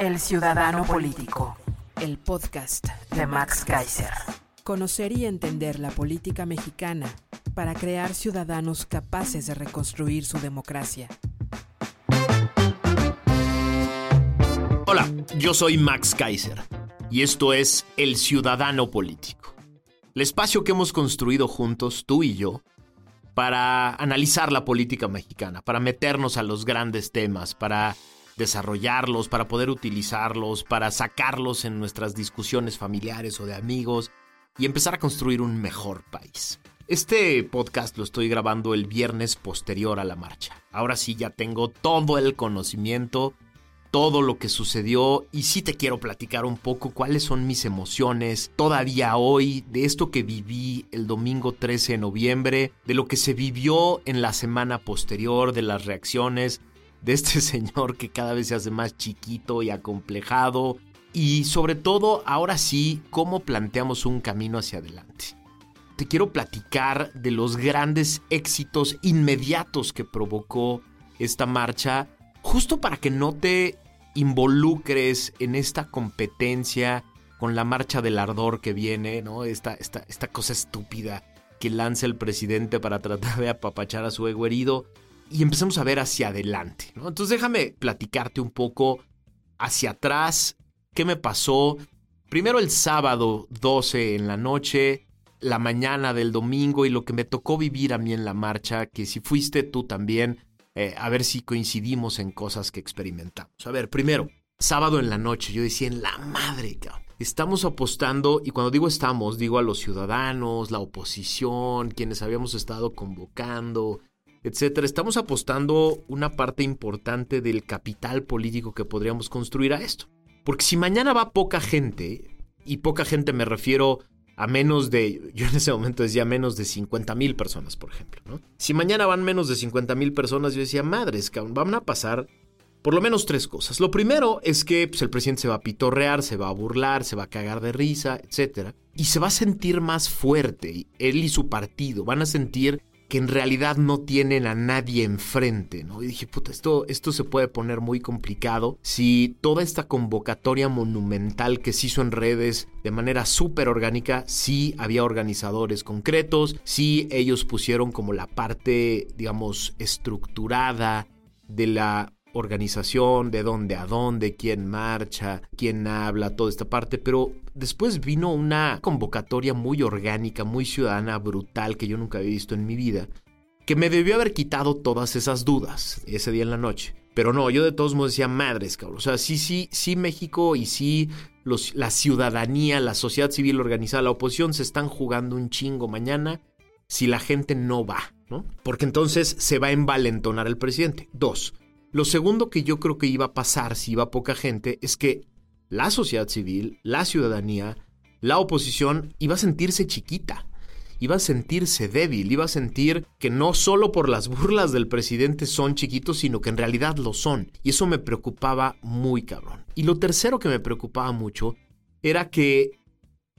El Ciudadano Político, el podcast de Max Kaiser. Conocer y entender la política mexicana para crear ciudadanos capaces de reconstruir su democracia. Hola, yo soy Max Kaiser y esto es El Ciudadano Político, el espacio que hemos construido juntos, tú y yo, para analizar la política mexicana, para meternos a los grandes temas, para desarrollarlos, para poder utilizarlos, para sacarlos en nuestras discusiones familiares o de amigos y empezar a construir un mejor país. Este podcast lo estoy grabando el viernes posterior a la marcha. Ahora sí ya tengo todo el conocimiento, todo lo que sucedió y sí te quiero platicar un poco cuáles son mis emociones todavía hoy de esto que viví el domingo 13 de noviembre, de lo que se vivió en la semana posterior, de las reacciones de este señor que cada vez se hace más chiquito y acomplejado y sobre todo ahora sí cómo planteamos un camino hacia adelante. Te quiero platicar de los grandes éxitos inmediatos que provocó esta marcha justo para que no te involucres en esta competencia con la marcha del ardor que viene, ¿no? Esta, esta, esta cosa estúpida que lanza el presidente para tratar de apapachar a su ego herido y empezamos a ver hacia adelante. Entonces déjame platicarte un poco hacia atrás, qué me pasó. Primero el sábado 12 en la noche, la mañana del domingo y lo que me tocó vivir a mí en la marcha, que si fuiste tú también, eh, a ver si coincidimos en cosas que experimentamos. A ver, primero, sábado en la noche, yo decía, en la madre. Estamos apostando, y cuando digo estamos, digo a los ciudadanos, la oposición, quienes habíamos estado convocando, etcétera. Estamos apostando una parte importante del capital político que podríamos construir a esto. Porque si mañana va poca gente, y poca gente me refiero a menos de, yo en ese momento decía menos de 50 mil personas, por ejemplo. Si mañana van menos de 50 mil personas, yo decía, madres, van a pasar por lo menos tres cosas. Lo primero es que pues, el presidente se va a pitorrear, se va a burlar, se va a cagar de risa, etc. Y se va a sentir más fuerte, él y su partido, van a sentir que en realidad no tienen a nadie enfrente, ¿no? Y dije, puta, esto, esto se puede poner muy complicado si toda esta convocatoria monumental que se hizo en redes de manera súper orgánica, sí había organizadores concretos, sí ellos pusieron como la parte, digamos, estructurada de la organización, de dónde a dónde, quién marcha, quién habla, toda esta parte, pero después vino una convocatoria muy orgánica, muy ciudadana, brutal, que yo nunca había visto en mi vida, que me debió haber quitado todas esas dudas ese día en la noche. Pero no, yo de todos modos decía, madres, cabrón. O sea, sí, sí, sí México y sí los, la ciudadanía, la sociedad civil organizada, la oposición se están jugando un chingo mañana si la gente no va, ¿no? Porque entonces se va a envalentonar el presidente. Dos, lo segundo que yo creo que iba a pasar si iba poca gente es que la sociedad civil, la ciudadanía, la oposición iba a sentirse chiquita, iba a sentirse débil, iba a sentir que no solo por las burlas del presidente son chiquitos, sino que en realidad lo son. Y eso me preocupaba muy cabrón. Y lo tercero que me preocupaba mucho era que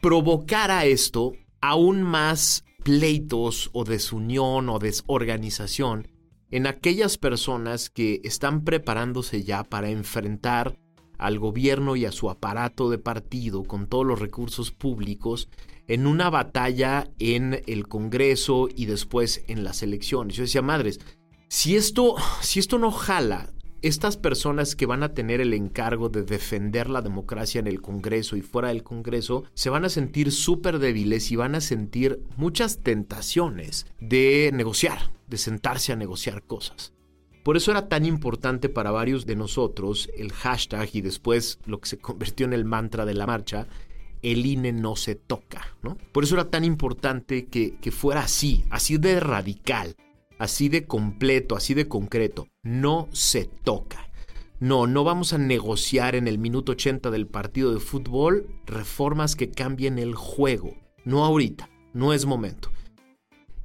provocara esto aún más pleitos o desunión o desorganización en aquellas personas que están preparándose ya para enfrentar al gobierno y a su aparato de partido con todos los recursos públicos en una batalla en el Congreso y después en las elecciones. Yo decía, madres, si esto, si esto no jala, estas personas que van a tener el encargo de defender la democracia en el Congreso y fuera del Congreso se van a sentir súper débiles y van a sentir muchas tentaciones de negociar, de sentarse a negociar cosas. Por eso era tan importante para varios de nosotros el hashtag y después lo que se convirtió en el mantra de la marcha, el INE no se toca, ¿no? Por eso era tan importante que, que fuera así, así de radical, así de completo, así de concreto. No se toca. No, no vamos a negociar en el minuto 80 del partido de fútbol reformas que cambien el juego. No ahorita, no es momento.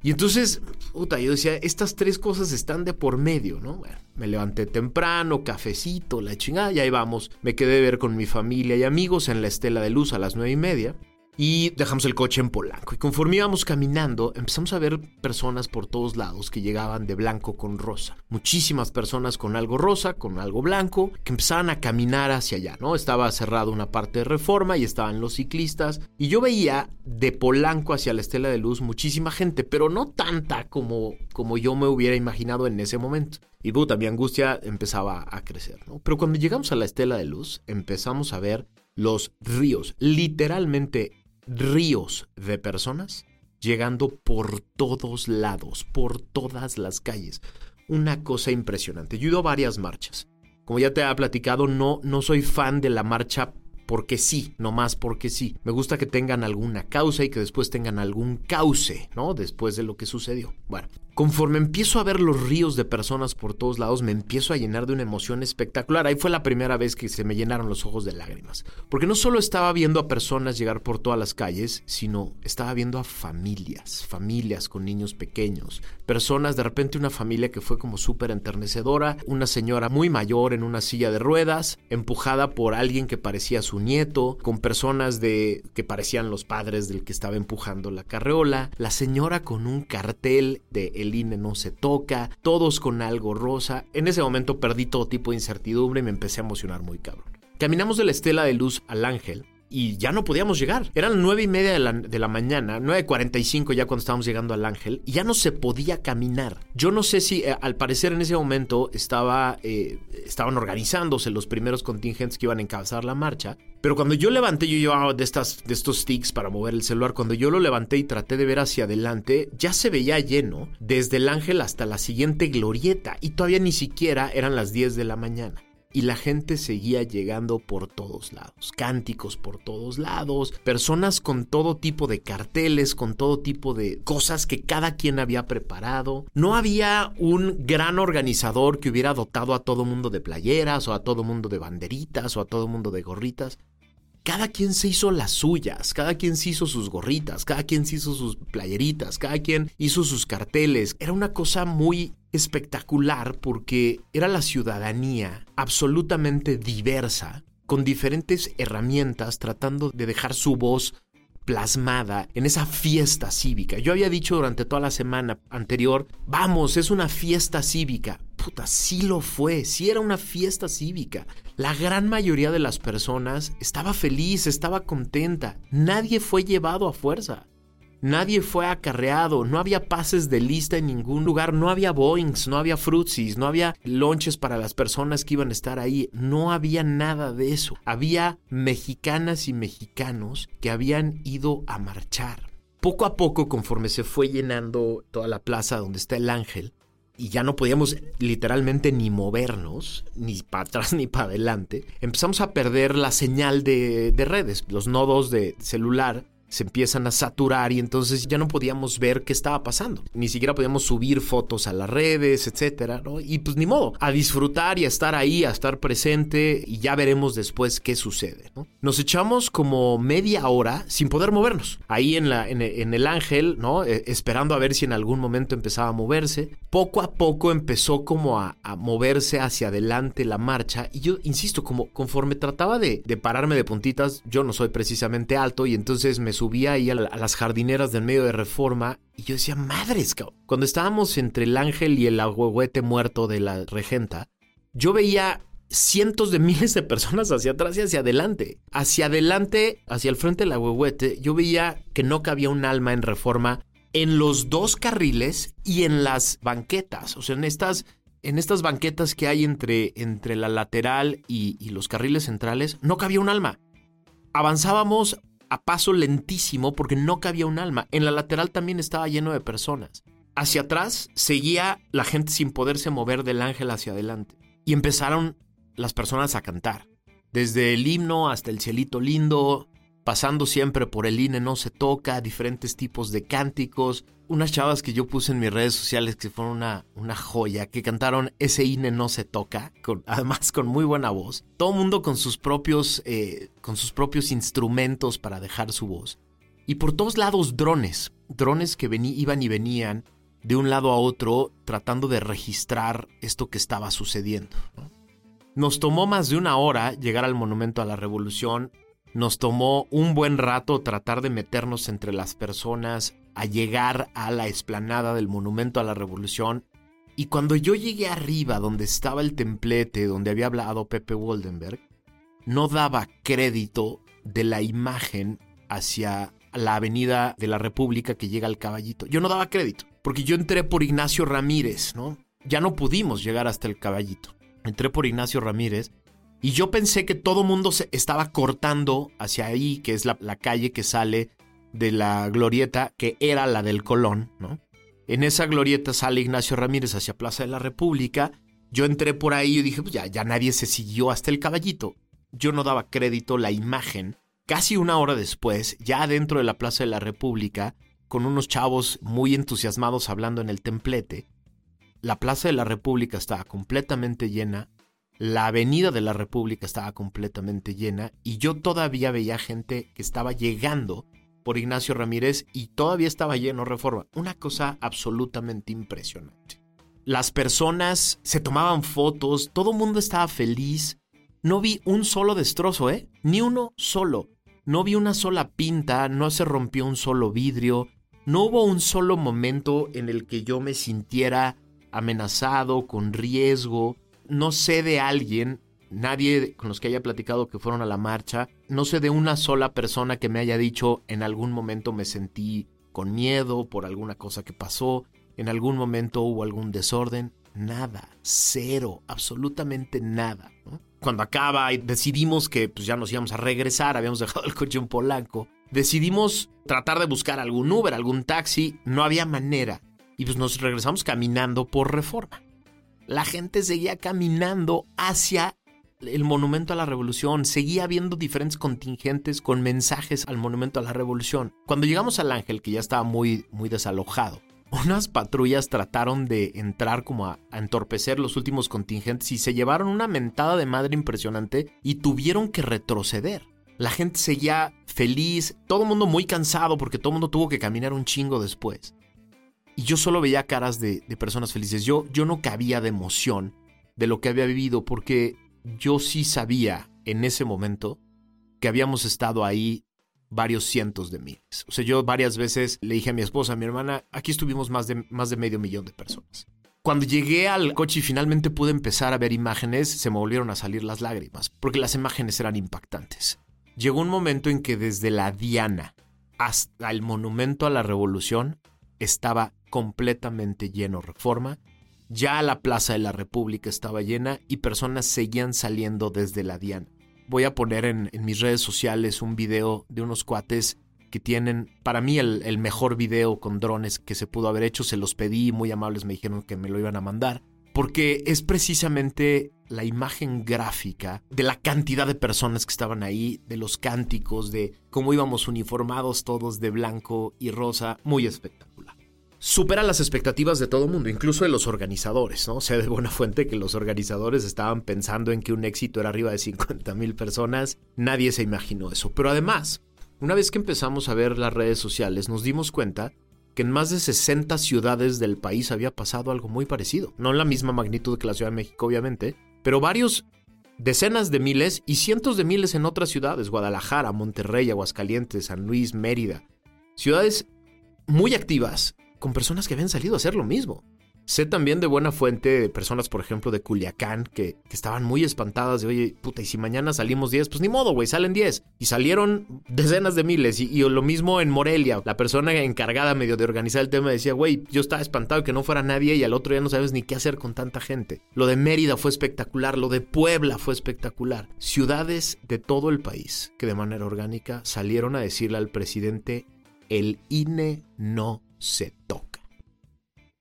Y entonces, puta, yo decía, estas tres cosas están de por medio, ¿no? Bueno, me levanté temprano, cafecito, la chingada, y ahí vamos. Me quedé de ver con mi familia y amigos en la Estela de Luz a las nueve y media y dejamos el coche en Polanco. Y conforme íbamos caminando, empezamos a ver personas por todos lados que llegaban de blanco con rosa. Muchísimas personas con algo rosa, con algo blanco, que empezaban a caminar hacia allá, ¿no? Estaba cerrada una parte de reforma y estaban los ciclistas. Y yo veía de Polanco hacia la Estela de Luz muchísima gente, pero no tanta como, como yo me hubiera imaginado en ese momento. Y puta, mi angustia empezaba a crecer, ¿no? Pero cuando llegamos a la Estela de Luz, empezamos a ver los ríos, literalmente ríos de personas llegando por todos lados, por todas las calles. Una cosa impresionante. Yo he ido a varias marchas. Como ya te he platicado, no, no soy fan de la marcha porque sí, no más porque sí. Me gusta que tengan alguna causa y que después tengan algún cauce, ¿no? Después de lo que sucedió. Bueno, Conforme empiezo a ver los ríos de personas por todos lados, me empiezo a llenar de una emoción espectacular. Ahí fue la primera vez que se me llenaron los ojos de lágrimas. Porque no solo estaba viendo a personas llegar por todas las calles, sino estaba viendo a familias, familias con niños pequeños, personas, de repente una familia que fue como súper enternecedora, una señora muy mayor en una silla de ruedas, empujada por alguien que parecía su nieto, con personas de que parecían los padres del que estaba empujando la carreola, la señora con un cartel de INE no se toca, todos con algo rosa. En ese momento perdí todo tipo de incertidumbre y me empecé a emocionar muy cabrón. Caminamos de la estela de luz al ángel y ya no podíamos llegar. Eran nueve y media de la, de la mañana, 9.45 ya cuando estábamos llegando al Ángel, y ya no se podía caminar. Yo no sé si, eh, al parecer en ese momento estaba, eh, estaban organizándose los primeros contingentes que iban a encabezar la marcha, pero cuando yo levanté, yo llevaba de, estas, de estos sticks para mover el celular, cuando yo lo levanté y traté de ver hacia adelante, ya se veía lleno desde el Ángel hasta la siguiente glorieta, y todavía ni siquiera eran las 10 de la mañana y la gente seguía llegando por todos lados, cánticos por todos lados, personas con todo tipo de carteles, con todo tipo de cosas que cada quien había preparado. No había un gran organizador que hubiera dotado a todo mundo de playeras o a todo mundo de banderitas o a todo mundo de gorritas cada quien se hizo las suyas, cada quien se hizo sus gorritas, cada quien se hizo sus playeritas, cada quien hizo sus carteles. Era una cosa muy espectacular porque era la ciudadanía absolutamente diversa, con diferentes herramientas, tratando de dejar su voz plasmada en esa fiesta cívica. Yo había dicho durante toda la semana anterior, vamos, es una fiesta cívica. Puta, sí lo fue, sí era una fiesta cívica. La gran mayoría de las personas estaba feliz, estaba contenta. Nadie fue llevado a fuerza. Nadie fue acarreado, no había pases de lista en ningún lugar, no había Boeings, no había Frutsis, no había lonches para las personas que iban a estar ahí, no había nada de eso. Había mexicanas y mexicanos que habían ido a marchar. Poco a poco, conforme se fue llenando toda la plaza donde está el ángel, y ya no podíamos literalmente ni movernos, ni para atrás ni para adelante, empezamos a perder la señal de, de redes, los nodos de celular se empiezan a saturar y entonces ya no podíamos ver qué estaba pasando. Ni siquiera podíamos subir fotos a las redes, etcétera. Y pues ni modo, a disfrutar y a estar ahí, a estar presente y ya veremos después qué sucede, ¿no? Nos echamos como media hora sin poder movernos. Ahí en, la, en, el ángel, ¿no? Eh, esperando a ver si en algún momento empezaba a moverse. Poco a poco empezó como a, moverse hacia adelante la marcha y yo, insisto, como conforme trataba de, de pararme de puntitas, yo no soy precisamente alto y entonces me subía ahí a, las jardineras del medio de reforma y yo decía, madres, cuando estábamos entre el ángel y el agüehuete muerto de la regenta, yo veía cientos de miles de personas hacia atrás y hacia adelante. Hacia adelante, hacia el frente del agüehuete, yo veía que no cabía un alma en reforma en los dos carriles y en las banquetas, o sea, en estas en estas banquetas que hay entre, entre la lateral y, los carriles centrales, no cabía un alma. Avanzábamos a paso lentísimo porque no cabía un alma. En la lateral también estaba lleno de personas. Hacia atrás seguía la gente sin poderse mover del ángel hacia adelante. Y empezaron las personas a cantar. Desde el himno hasta el cielito lindo, pasando siempre por el INE no se toca, diferentes tipos de cánticos, unas chavas que yo puse en mis redes sociales que fueron una, una joya, que cantaron ese INE no se toca, además con muy buena voz. Todo mundo con sus propios, eh, con sus propios instrumentos para dejar su voz. Y por todos lados drones, drones que iban y venían de un lado a otro tratando de registrar esto que estaba sucediendo. Nos tomó más de una hora llegar al Monumento a la Revolución nos tomó un buen rato tratar de meternos entre las personas, a llegar a la explanada del Monumento a la Revolución. Y cuando yo llegué arriba, donde estaba el templete, donde había hablado Pepe Woldenberg, no daba crédito de la imagen hacia la avenida de la República que llega al caballito. Yo no daba crédito, porque yo entré por Ignacio Ramírez, ¿no? Ya no pudimos llegar hasta el caballito. Entré por Ignacio Ramírez y yo pensé que todo mundo se estaba cortando hacia ahí, que es la, calle que sale de la glorieta, que era la del Colón, ¿no? En esa glorieta sale Ignacio Ramírez hacia Plaza de la República. Yo entré por ahí y dije, pues ya, ya nadie se siguió hasta el caballito. Yo no daba crédito la imagen. Casi una hora después, ya dentro de la Plaza de la República, con unos chavos muy entusiasmados hablando en el templete, la Plaza de la República estaba completamente llena, la avenida de la República estaba completamente llena y yo todavía veía gente que estaba llegando por Ignacio Ramírez y todavía estaba lleno Reforma. Una cosa absolutamente impresionante. Las personas se tomaban fotos, todo el mundo estaba feliz. No vi un solo destrozo, ¿eh? Ni uno solo. No vi una sola pinta, no se rompió un solo vidrio, no hubo un solo momento en el que yo me sintiera amenazado, con riesgo no sé de alguien, nadie con los que haya platicado que fueron a la marcha, no sé de una sola persona que me haya dicho en algún momento me sentí con miedo por alguna cosa que pasó, en algún momento hubo algún desorden, nada, cero, absolutamente nada. Cuando acaba y decidimos que pues, ya nos íbamos a regresar, habíamos dejado el coche en Polanco, decidimos tratar de buscar algún Uber, algún taxi, no había manera. Y pues nos regresamos caminando por reforma la gente seguía caminando hacia el monumento a la revolución, seguía viendo diferentes contingentes con mensajes al monumento a la revolución. Cuando llegamos al ángel, que ya estaba muy, muy desalojado, unas patrullas trataron de entrar como a, a, entorpecer los últimos contingentes y se llevaron una mentada de madre impresionante y tuvieron que retroceder. La gente seguía feliz, todo el mundo muy cansado porque todo el mundo tuvo que caminar un chingo después. Y yo solo veía caras de, personas felices. Yo, yo no cabía de emoción de lo que había vivido porque yo sí sabía en ese momento que habíamos estado ahí varios cientos de miles. O sea, yo varias veces le dije a mi esposa, a mi hermana, aquí estuvimos más de, más de medio millón de personas. Cuando llegué al coche y finalmente pude empezar a ver imágenes, se me volvieron a salir las lágrimas, porque las imágenes eran impactantes. Llegó un momento en que desde la Diana hasta el Monumento a la Revolución estaba completamente lleno Reforma. Ya la Plaza de la República estaba llena y personas seguían saliendo desde la Diana. Voy a poner en, mis redes sociales un video de unos cuates que tienen, para mí, el, el, mejor video con drones que se pudo haber hecho. Se los pedí, muy amables me dijeron que me lo iban a mandar. Porque es precisamente la imagen gráfica de la cantidad de personas que estaban ahí, de los cánticos, de cómo íbamos uniformados todos de blanco y rosa. Muy espectacular supera las expectativas de todo el mundo, incluso de los organizadores, ¿no? Sea, de buena fuente que los organizadores estaban pensando en que un éxito era arriba de 50 mil personas. Nadie se imaginó eso. Pero además, una vez que empezamos a ver las redes sociales, nos dimos cuenta que en más de 60 ciudades del país había pasado algo muy parecido. No en la misma magnitud que la Ciudad de México, obviamente, pero varios decenas de miles y cientos de miles en otras ciudades, Guadalajara, Monterrey, Aguascalientes, San Luis, Mérida. Ciudades muy activas con personas que habían salido a hacer lo mismo. Sé también de buena fuente personas, por ejemplo, de Culiacán, que, estaban muy espantadas de, oye, puta, y si mañana salimos 10, pues ni modo, güey, salen 10. Y salieron decenas de miles. Y, lo mismo en Morelia. La persona encargada medio de organizar el tema decía, güey, yo estaba espantado que no fuera nadie y al otro día no sabes ni qué hacer con tanta gente. Lo de Mérida fue espectacular, lo de Puebla fue espectacular. Ciudades de todo el país que de manera orgánica salieron a decirle al presidente, el INE no se toca.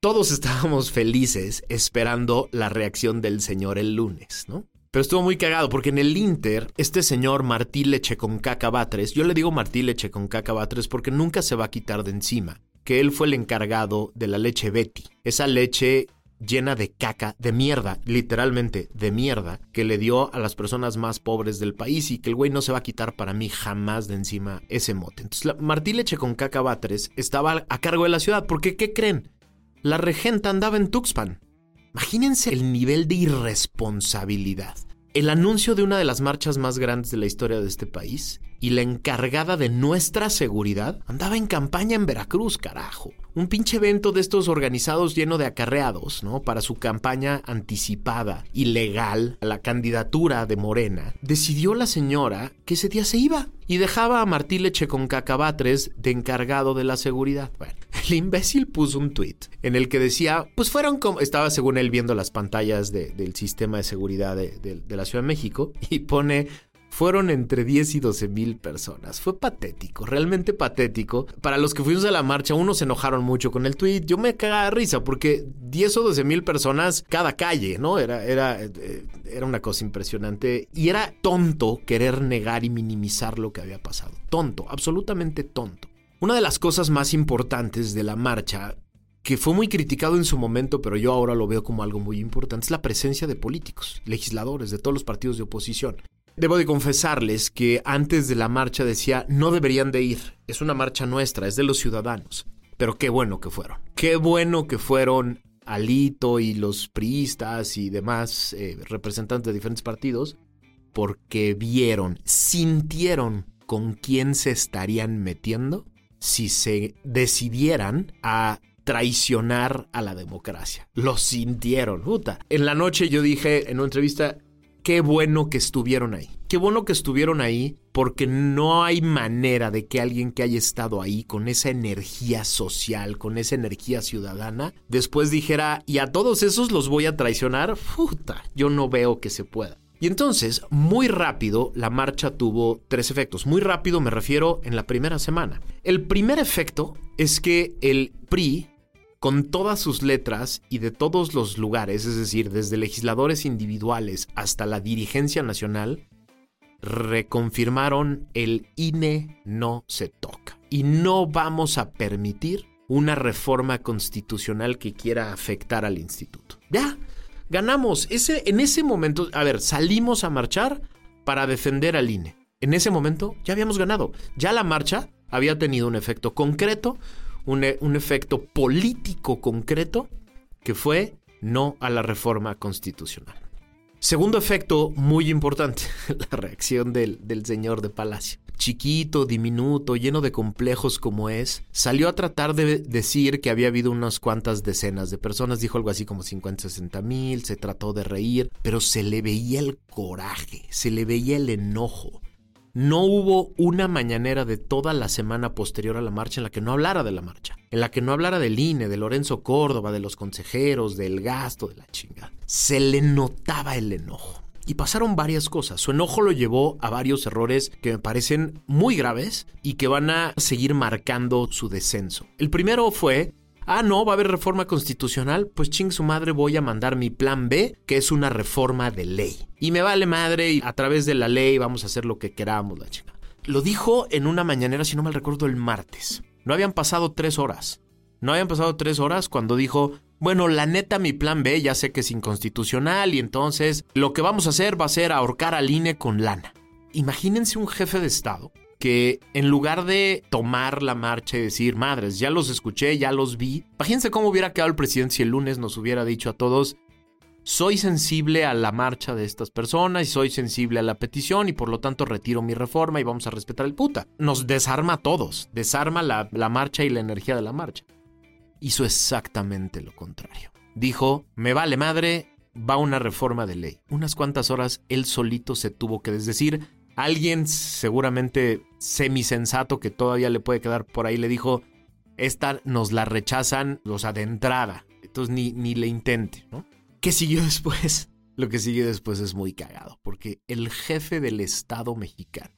Todos estábamos felices esperando la reacción del Señor el lunes, ¿no? Pero estuvo muy cagado porque en el Inter, este señor Martí Leche con caca Batres, yo le digo Martí Leche con caca Batres porque nunca se va a quitar de encima que él fue el encargado de la leche Betty. Esa leche llena de caca, de mierda, literalmente de mierda, que le dio a las personas más pobres del país y que el güey no se va a quitar para mí jamás de encima ese mote. Entonces, Martí Leche con caca Batres estaba a cargo de la ciudad, porque ¿qué creen? La regenta andaba en Tuxpan. Imagínense el nivel de irresponsabilidad. El anuncio de una de las marchas más grandes de la historia de este país y la encargada de nuestra seguridad andaba en campaña en Veracruz, carajo. Un pinche evento de estos organizados lleno de acarreados, ¿no? Para su campaña anticipada, ilegal, a la candidatura de Morena. Decidió la señora que ese día se iba y dejaba a Martí Leche con cacabatres de encargado de la seguridad. Bueno, el imbécil puso un tweet en el que decía, pues fueron como, estaba según él viendo las pantallas del sistema de seguridad de, de la Ciudad de México y pone fueron entre 10 y 12 mil personas. Fue patético, realmente patético. Para los que fuimos a la marcha, unos se enojaron mucho con el tweet. Yo me cagaba de risa porque 10 o 12 mil personas cada calle, ¿no? Era, era, eh, era una cosa impresionante. Y era tonto querer negar y minimizar lo que había pasado. Tonto, absolutamente tonto. Una de las cosas más importantes de la marcha que fue muy criticado en su momento, pero yo ahora lo veo como algo muy importante, es la presencia de políticos, legisladores de todos los partidos de oposición. Debo de confesarles que antes de la marcha decía, no deberían de ir, es una marcha nuestra, es de los ciudadanos. Pero qué bueno que fueron. Qué bueno que fueron Alito y los priistas y demás eh, representantes de diferentes partidos, porque vieron, sintieron con quién se estarían metiendo si se decidieran a traicionar a la democracia. Lo sintieron. En la noche yo dije en una entrevista, qué bueno que estuvieron ahí. Qué bueno que estuvieron ahí porque no hay manera de que alguien que haya estado ahí con esa energía social, con esa energía ciudadana, después dijera, y a todos esos los voy a traicionar. Puta, yo no veo que se pueda. Y entonces, muy rápido, la marcha tuvo tres efectos. Muy rápido me refiero en la primera semana. El primer efecto es que el PRI con todas sus letras y de todos los lugares, es decir, desde legisladores individuales hasta la dirigencia nacional, reconfirmaron el INE no se toca. Y no vamos a permitir una reforma constitucional que quiera afectar al instituto. Ya, ganamos. Ese, en ese momento, a ver, salimos a marchar para defender al INE. En ese momento ya habíamos ganado. Ya la marcha había tenido un efecto concreto e, un, efecto político concreto que fue no a la reforma constitucional. Segundo efecto muy importante, la reacción del, del, señor de Palacio. Chiquito, diminuto, lleno de complejos como es, salió a tratar de decir que había habido unas cuantas decenas de personas, dijo algo así como 50, 60 mil, se trató de reír, pero se le veía el coraje, se le veía el enojo, no hubo una mañanera de toda la semana posterior a la marcha en la que no hablara de la marcha, en la que no hablara del INE, de Lorenzo Córdoba, de los consejeros, del gasto, de la chinga. Se le notaba el enojo. Y pasaron varias cosas. Su enojo lo llevó a varios errores que me parecen muy graves y que van a seguir marcando su descenso. El primero fue Ah, no, va a haber reforma constitucional. Pues ching su madre, voy a mandar mi plan B, que es una reforma de ley. Y me vale madre, y a través de la ley vamos a hacer lo que queramos, la chica. Lo dijo en una mañanera, si no mal recuerdo, el martes. No habían pasado tres horas. No habían pasado tres horas cuando dijo, bueno, la neta, mi plan B ya sé que es inconstitucional y entonces lo que vamos a hacer va a ser ahorcar al INE con lana. Imagínense un jefe de Estado en lugar de tomar la marcha y decir, madres, ya los escuché, ya los vi, imagínense cómo hubiera quedado el presidente si el lunes nos hubiera dicho a todos, soy sensible a la marcha de estas personas y soy sensible a la petición y por lo tanto retiro mi reforma y vamos a respetar el puta. Nos desarma a todos, desarma la, la marcha y la energía de la marcha. Hizo exactamente lo contrario. Dijo, me vale madre, va una reforma de ley. Unas cuantas horas él solito se tuvo que desdecir Alguien seguramente semisensato que todavía le puede quedar por ahí le dijo, esta nos la rechazan, o sea, de entrada. Entonces ni, ni le intente, ¿no? ¿Qué siguió después? Lo que sigue después es muy cagado, porque el jefe del Estado mexicano,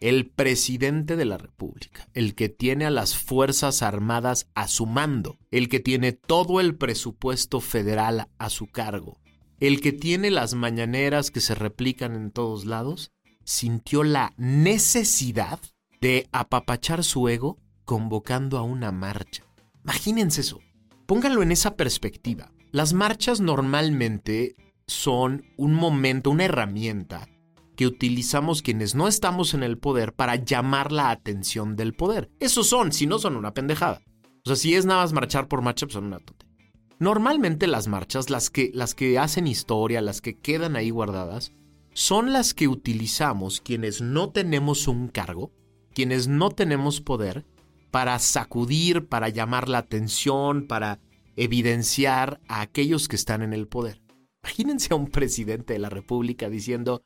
el presidente de la República, el que tiene a las Fuerzas Armadas a su mando, el que tiene todo el presupuesto federal a su cargo, el que tiene las mañaneras que se replican en todos lados, sintió la necesidad de apapachar su ego convocando a una marcha. Imagínense eso. Pónganlo en esa perspectiva. Las marchas normalmente son un momento, una herramienta que utilizamos quienes no estamos en el poder para llamar la atención del poder. Esos son, si no son una pendejada. O sea, si es nada más marchar por marcha, pues son una tontería. Normalmente las marchas, las que, las que hacen historia, las que quedan ahí guardadas, son las que utilizamos quienes no tenemos un cargo, quienes no tenemos poder, para sacudir, para llamar la atención, para evidenciar a aquellos que están en el poder. Imagínense a un presidente de la República diciendo,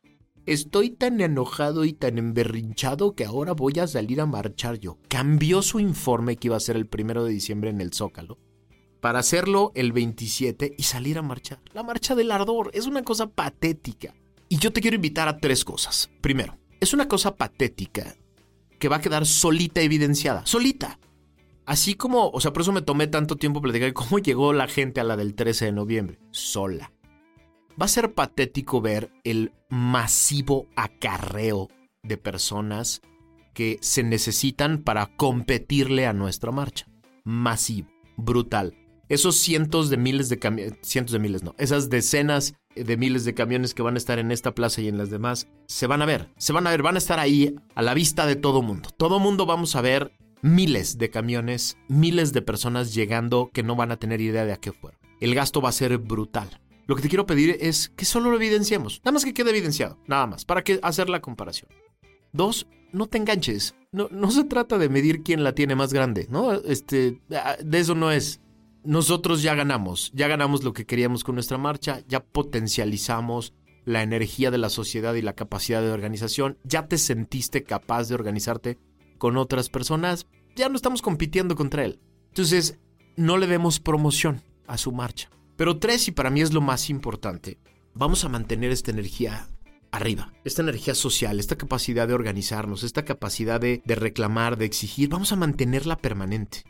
Estoy tan enojado y tan emberrinchado que ahora voy a salir a marchar yo. Cambió su informe que iba a ser el primero de diciembre en el Zócalo para hacerlo el 27 y salir a marchar. La marcha del ardor es una cosa patética. Y yo te quiero invitar a tres cosas. Primero, es una cosa patética que va a quedar solita evidenciada. Solita. Así como, o sea, por eso me tomé tanto tiempo platicar cómo llegó la gente a la del 13 de noviembre. Sola va a ser patético ver el masivo acarreo de personas que se necesitan para competirle a nuestra marcha. Masivo, brutal. Esos cientos de miles de camiones, cientos de miles no, esas decenas de miles de camiones que van a estar en esta plaza y en las demás, se van a ver, se van a ver, van a estar ahí a la vista de todo mundo. Todo mundo vamos a ver miles de camiones, miles de personas llegando que no van a tener idea de a qué fueron. El gasto va a ser brutal. Lo que te quiero pedir es que solo lo evidenciemos. Nada más que quede evidenciado. Nada más. Para que hacer la comparación. Dos, no te enganches. No, no se trata de medir quién la tiene más grande, ¿no? Este, ah, de eso no es. Nosotros ya ganamos. Ya ganamos lo que queríamos con nuestra marcha. Ya potencializamos la energía de la sociedad y la capacidad de organización. Ya te sentiste capaz de organizarte con otras personas. Ya no estamos compitiendo contra él. Entonces, no le demos promoción a su marcha. Pero tres, y para mí es lo más importante, vamos a mantener esta energía arriba, esta energía social, esta capacidad de organizarnos, esta capacidad de, reclamar, de exigir, vamos a mantenerla permanente.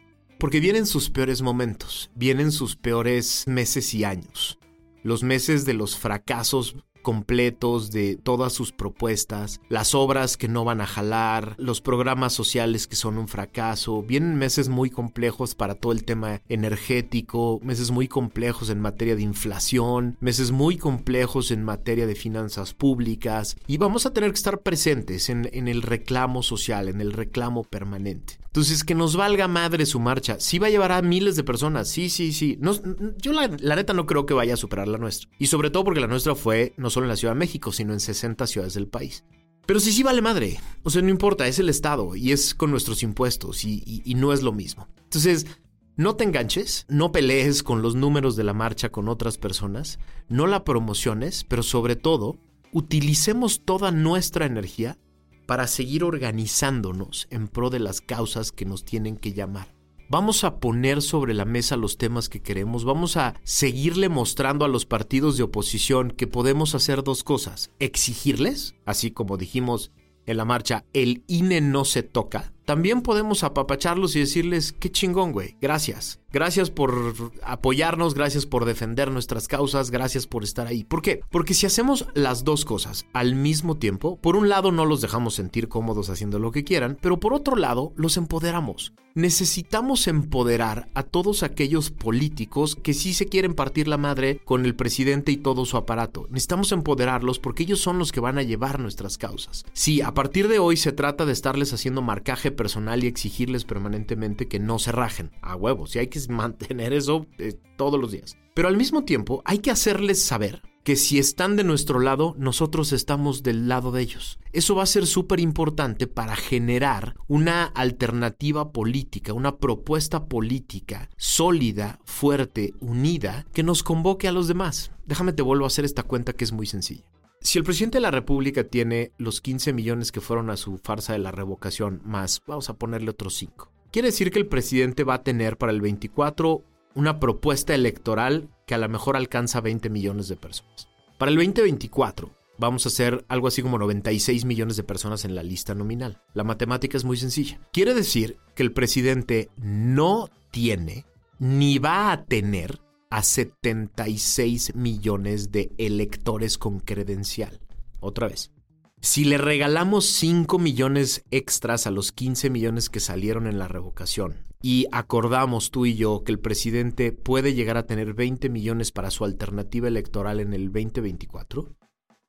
Porque vienen sus peores momentos, vienen sus peores meses y años. Los meses de los fracasos completos de todas sus propuestas, las obras que no van a jalar, los programas sociales que son un fracaso. Vienen meses muy complejos para todo el tema energético, meses muy complejos en materia de inflación, meses muy complejos en materia de finanzas públicas y vamos a tener que estar presentes en, el reclamo social, en el reclamo permanente. Entonces, que nos valga madre su marcha. Sí va a llevar a miles de personas. Sí, sí, sí. Yo la, neta no creo que vaya a superar la nuestra. Y sobre todo porque la nuestra fue no solo en la Ciudad de México, sino en 60 ciudades del país. Pero sí, sí vale madre. O sea, no importa, es el Estado y es con nuestros impuestos y, y no es lo mismo. Entonces, no te enganches, no pelees con los números de la marcha con otras personas, no la promociones, pero sobre todo, utilicemos toda nuestra energía para seguir organizándonos en pro de las causas que nos tienen que llamar. Vamos a poner sobre la mesa los temas que queremos, vamos a seguirle mostrando a los partidos de oposición que podemos hacer dos cosas, exigirles, así como dijimos en la marcha, el INE no se toca, también podemos apapacharlos y decirles, qué chingón, güey, gracias. Gracias por apoyarnos, gracias por defender nuestras causas, gracias por estar ahí. ¿Por qué? Porque si hacemos las dos cosas al mismo tiempo, por un lado no los dejamos sentir cómodos haciendo lo que quieran, pero por otro lado los empoderamos. Necesitamos empoderar a todos aquellos políticos que sí se quieren partir la madre con el presidente y todo su aparato. Necesitamos empoderarlos porque ellos son los que van a llevar nuestras causas. Si a partir de hoy se trata de estarles haciendo marcaje personal y exigirles permanentemente que no se rajen. A huevos, y hay que mantener eso todos los días. Pero al mismo tiempo hay que hacerles saber que si están de nuestro lado, nosotros estamos del lado de ellos. Eso va a ser súper importante para generar una alternativa política, una propuesta política sólida, fuerte, unida, que nos convoque a los demás. Déjame te vuelvo a hacer esta cuenta que es muy sencilla. Si el presidente de la República tiene los 15 millones que fueron a su farsa de la revocación, más, vamos a ponerle otros 5. Quiere decir que el presidente va a tener para el 24 una propuesta electoral que a lo mejor alcanza 20 millones de personas. Para el 2024 vamos a hacer algo así como 96 millones de personas en la lista nominal. La matemática es muy sencilla. Quiere decir que el presidente no tiene ni va a tener a 76 millones de electores con credencial. Otra vez. Si le regalamos 5 millones extras a los 15 millones que salieron en la revocación y acordamos tú y yo que el presidente puede llegar a tener 20 millones para su alternativa electoral en el 2024,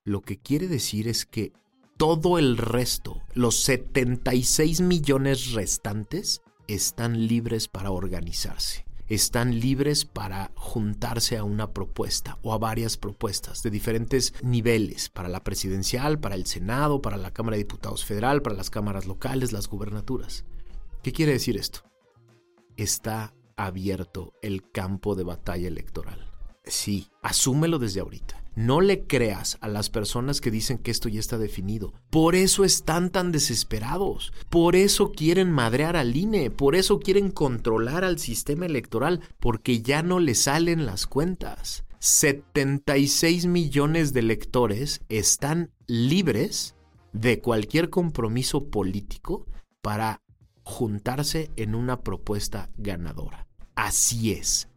lo que quiere decir es que todo el resto, los 76 millones restantes, están libres para organizarse están libres para juntarse a una propuesta o a varias propuestas de diferentes niveles, para la presidencial, para el Senado, para la Cámara de Diputados Federal, para las cámaras locales, las gubernaturas. ¿Qué quiere decir esto? Está abierto el campo de batalla electoral. Sí, asúmelo desde ahorita. No le creas a las personas que dicen que esto ya está definido. Por eso están tan desesperados. Por eso quieren madrear al INE. Por eso quieren controlar al sistema electoral. Porque ya no le salen las cuentas. 76 millones de electores están libres de cualquier compromiso político para juntarse en una propuesta ganadora. Así es.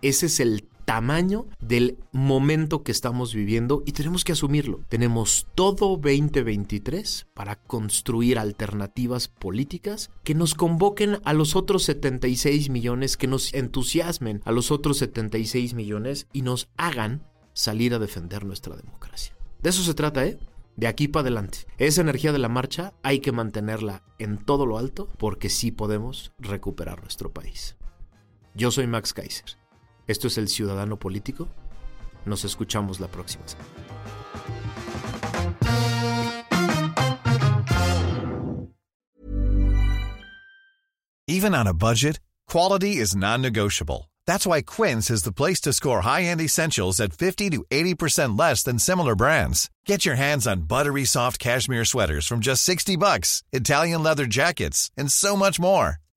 Ese es el tamaño del momento que estamos viviendo y tenemos que asumirlo. Tenemos todo 2023 para construir alternativas políticas que nos convoquen a los otros 76 millones, que nos entusiasmen a los otros 76 millones y nos hagan salir a defender nuestra democracia. De eso se trata, ¿eh? De aquí para adelante. Esa energía de la marcha hay que mantenerla en todo lo alto porque sí podemos recuperar nuestro país. Yo soy Max Kaiser. Esto es El Ciudadano Político. Nos escuchamos la próxima. Even on a budget, quality is non-negotiable. That's why Quince is the place to score high-end essentials at 50 to 80% less than similar brands. Get your hands on buttery soft cashmere sweaters from just 60 bucks, Italian leather jackets, and so much more.